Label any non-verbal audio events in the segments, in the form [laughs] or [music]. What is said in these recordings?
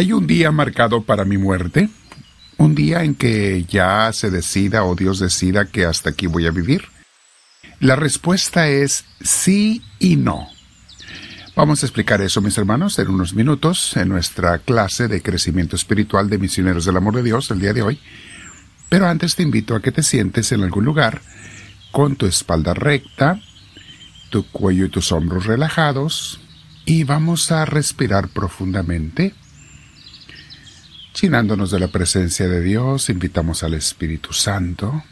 ¿Hay un día marcado para mi muerte? ¿Un día en que ya se decida o Dios decida que hasta aquí voy a vivir? La respuesta es sí y no. Vamos a explicar eso, mis hermanos, en unos minutos en nuestra clase de crecimiento espiritual de misioneros del amor de Dios el día de hoy. Pero antes te invito a que te sientes en algún lugar con tu espalda recta, tu cuello y tus hombros relajados y vamos a respirar profundamente. Llenándonos de la presencia de Dios, invitamos al Espíritu Santo.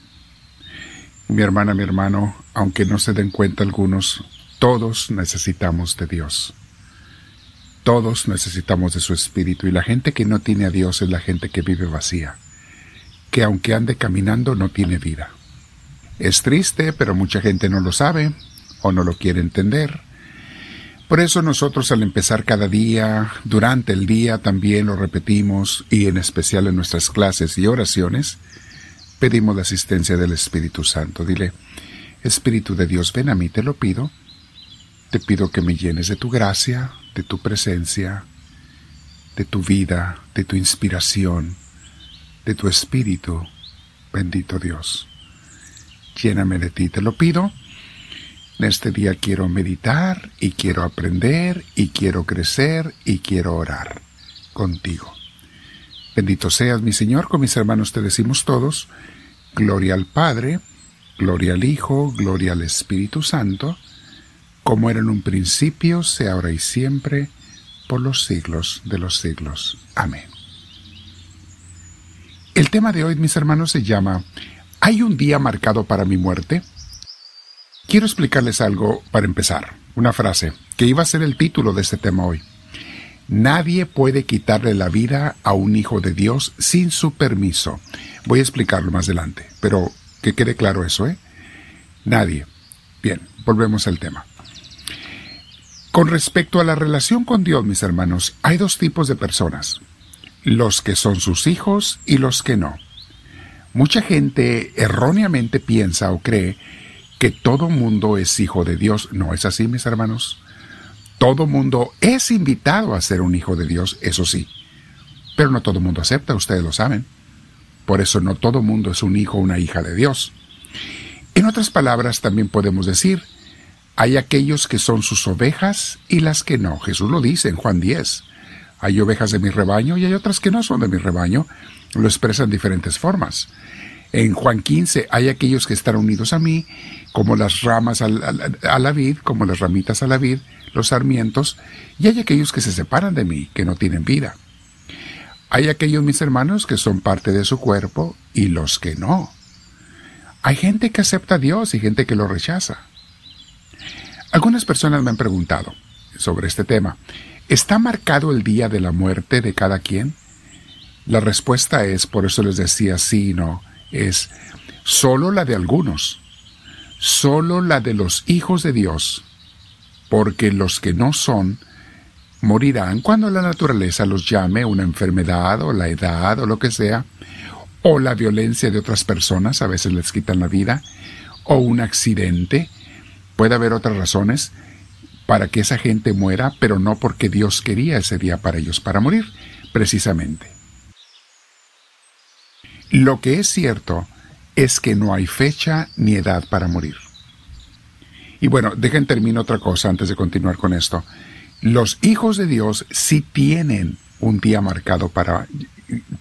Mi hermana, mi hermano, aunque no se den cuenta algunos, todos necesitamos de Dios. Todos necesitamos de su Espíritu y la gente que no tiene a Dios es la gente que vive vacía, que aunque ande caminando no tiene vida. Es triste, pero mucha gente no lo sabe o no lo quiere entender. Por eso nosotros al empezar cada día, durante el día también lo repetimos y en especial en nuestras clases y oraciones, pedimos la asistencia del Espíritu Santo. Dile, Espíritu de Dios, ven a mí, te lo pido. Te pido que me llenes de tu gracia, de tu presencia, de tu vida, de tu inspiración, de tu Espíritu, bendito Dios. Lléname de ti, te lo pido. En este día quiero meditar y quiero aprender y quiero crecer y quiero orar contigo. Bendito seas, mi Señor, con mis hermanos te decimos todos, gloria al Padre, gloria al Hijo, gloria al Espíritu Santo, como era en un principio, sea ahora y siempre, por los siglos de los siglos. Amén. El tema de hoy, mis hermanos, se llama ¿Hay un día marcado para mi muerte? Quiero explicarles algo para empezar, una frase, que iba a ser el título de este tema hoy. Nadie puede quitarle la vida a un hijo de Dios sin su permiso. Voy a explicarlo más adelante, pero que quede claro eso, ¿eh? Nadie. Bien, volvemos al tema. Con respecto a la relación con Dios, mis hermanos, hay dos tipos de personas. Los que son sus hijos y los que no. Mucha gente erróneamente piensa o cree que todo mundo es hijo de Dios. No es así, mis hermanos. Todo mundo es invitado a ser un hijo de Dios, eso sí. Pero no todo mundo acepta, ustedes lo saben. Por eso no todo mundo es un hijo o una hija de Dios. En otras palabras, también podemos decir, hay aquellos que son sus ovejas y las que no. Jesús lo dice en Juan 10. Hay ovejas de mi rebaño y hay otras que no son de mi rebaño. Lo expresan en diferentes formas. En Juan 15 hay aquellos que están unidos a mí, como las ramas a la vid, como las ramitas a la vid, los sarmientos, y hay aquellos que se separan de mí, que no tienen vida. Hay aquellos mis hermanos que son parte de su cuerpo y los que no. Hay gente que acepta a Dios y gente que lo rechaza. Algunas personas me han preguntado sobre este tema. ¿Está marcado el día de la muerte de cada quien? La respuesta es, por eso les decía sí y no, es solo la de algunos, solo la de los hijos de Dios, porque los que no son morirán cuando la naturaleza los llame una enfermedad o la edad o lo que sea, o la violencia de otras personas, a veces les quitan la vida, o un accidente. Puede haber otras razones para que esa gente muera, pero no porque Dios quería ese día para ellos, para morir, precisamente. Lo que es cierto es que no hay fecha ni edad para morir. Y bueno, dejen terminar otra cosa antes de continuar con esto. Los hijos de Dios sí tienen un día marcado para,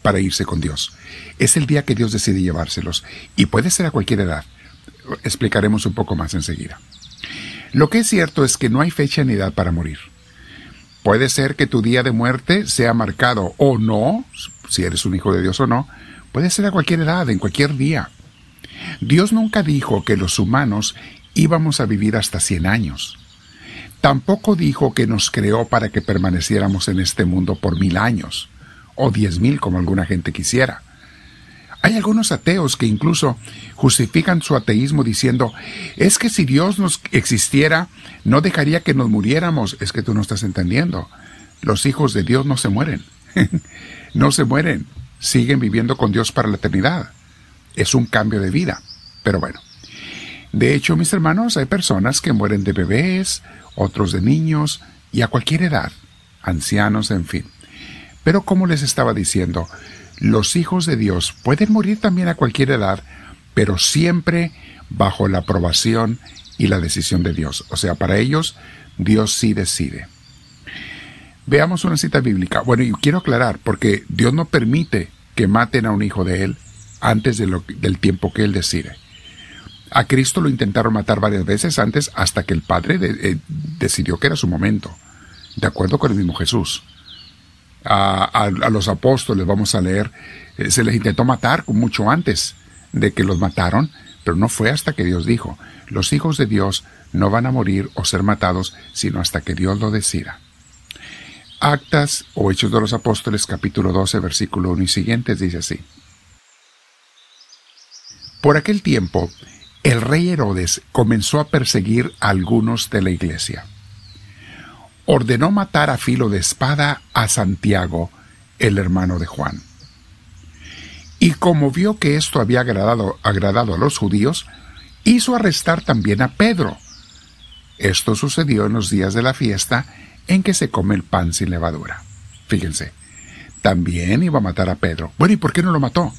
para irse con Dios. Es el día que Dios decide llevárselos. Y puede ser a cualquier edad. Explicaremos un poco más enseguida. Lo que es cierto es que no hay fecha ni edad para morir. Puede ser que tu día de muerte sea marcado o no, si eres un hijo de Dios o no, puede ser a cualquier edad, en cualquier día. Dios nunca dijo que los humanos íbamos a vivir hasta 100 años. Tampoco dijo que nos creó para que permaneciéramos en este mundo por mil años, o diez mil como alguna gente quisiera. Hay algunos ateos que incluso justifican su ateísmo diciendo, es que si Dios nos existiera, no dejaría que nos muriéramos. Es que tú no estás entendiendo. Los hijos de Dios no se mueren. [laughs] no se mueren. Siguen viviendo con Dios para la eternidad. Es un cambio de vida. Pero bueno, de hecho, mis hermanos, hay personas que mueren de bebés, otros de niños y a cualquier edad, ancianos, en fin. Pero como les estaba diciendo, los hijos de Dios pueden morir también a cualquier edad, pero siempre bajo la aprobación y la decisión de Dios. O sea, para ellos, Dios sí decide. Veamos una cita bíblica. Bueno, y quiero aclarar, porque Dios no permite que maten a un hijo de Él antes de del tiempo que Él decide. A Cristo lo intentaron matar varias veces antes hasta que el Padre eh, decidió que era su momento, de acuerdo con el mismo Jesús. A, los apóstoles, vamos a leer, eh, se les intentó matar mucho antes de que los mataron, pero no fue hasta que Dios dijo, los hijos de Dios no van a morir o ser matados, sino hasta que Dios lo decida. Actas o Hechos de los Apóstoles capítulo 12 versículo 1 y siguientes dice así. Por aquel tiempo, el rey Herodes comenzó a perseguir a algunos de la iglesia. Ordenó matar a filo de espada a Santiago, el hermano de Juan. Y como vio que esto había agradado, agradado a los judíos, hizo arrestar también a Pedro. Esto sucedió en los días de la fiesta en que se come el pan sin levadura. Fíjense, también iba a matar a Pedro. Bueno, ¿y por qué no lo mató?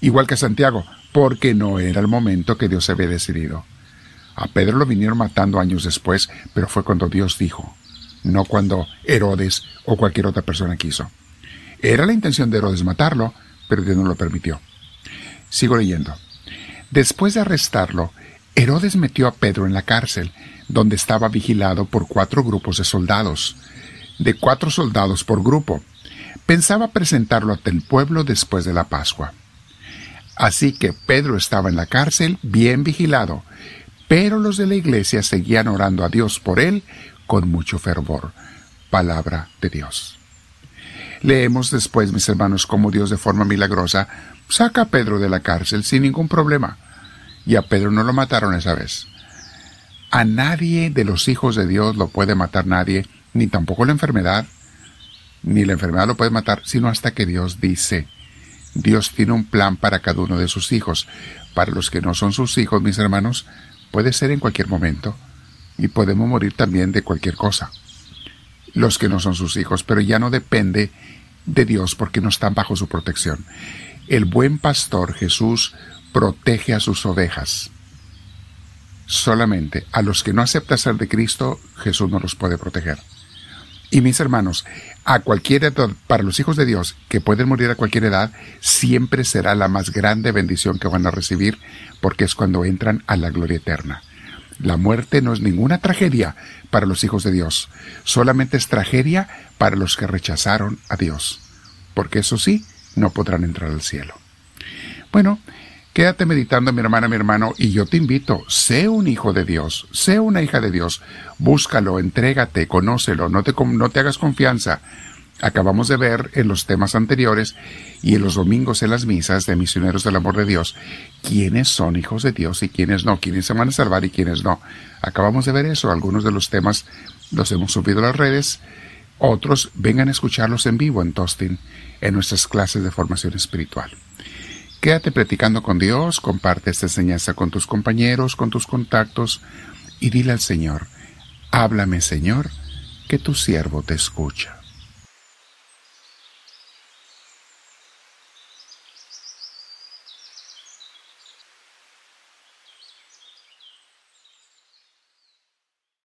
Igual que a Santiago, porque no era el momento que Dios había decidido. A Pedro lo vinieron matando años después, pero fue cuando Dios dijo, no cuando Herodes o cualquier otra persona quiso. Era la intención de Herodes matarlo, pero Dios no lo permitió. Sigo leyendo. Después de arrestarlo, Herodes metió a Pedro en la cárcel, donde estaba vigilado por cuatro grupos de soldados, de cuatro soldados por grupo. Pensaba presentarlo ante el pueblo después de la Pascua. Así que Pedro estaba en la cárcel, bien vigilado, pero los de la iglesia seguían orando a Dios por él con mucho fervor. Palabra de Dios. Leemos después, mis hermanos, cómo Dios de forma milagrosa saca a Pedro de la cárcel sin ningún problema. Y a Pedro no lo mataron esa vez. A nadie de los hijos de Dios lo puede matar nadie, ni tampoco la enfermedad, ni la enfermedad lo puede matar, sino hasta que Dios dice. Dios tiene un plan para cada uno de sus hijos. Para los que no son sus hijos, mis hermanos, puede ser en cualquier momento. Y podemos morir también de cualquier cosa. Los que no son sus hijos, pero ya no depende de Dios porque no están bajo su protección. El buen pastor Jesús protege a sus ovejas. Solamente a los que no aceptan ser de Cristo, Jesús no los puede proteger. Y mis hermanos, a cualquier edad, para los hijos de Dios que pueden morir a cualquier edad, siempre será la más grande bendición que van a recibir, porque es cuando entran a la gloria eterna. La muerte no es ninguna tragedia para los hijos de Dios, solamente es tragedia para los que rechazaron a Dios, porque eso sí, no podrán entrar al cielo. Bueno, Quédate meditando, mi hermana, mi hermano, y yo te invito, sé un hijo de Dios, sé una hija de Dios, búscalo, entrégate, conócelo, no te, no te hagas confianza. Acabamos de ver en los temas anteriores y en los domingos en las misas de misioneros del amor de Dios quiénes son hijos de Dios y quiénes no, quiénes se van a salvar y quiénes no. Acabamos de ver eso, algunos de los temas los hemos subido a las redes, otros vengan a escucharlos en vivo en Tostin, en nuestras clases de formación espiritual. Quédate platicando con Dios, comparte esta enseñanza con tus compañeros, con tus contactos y dile al Señor, háblame Señor, que tu siervo te escucha.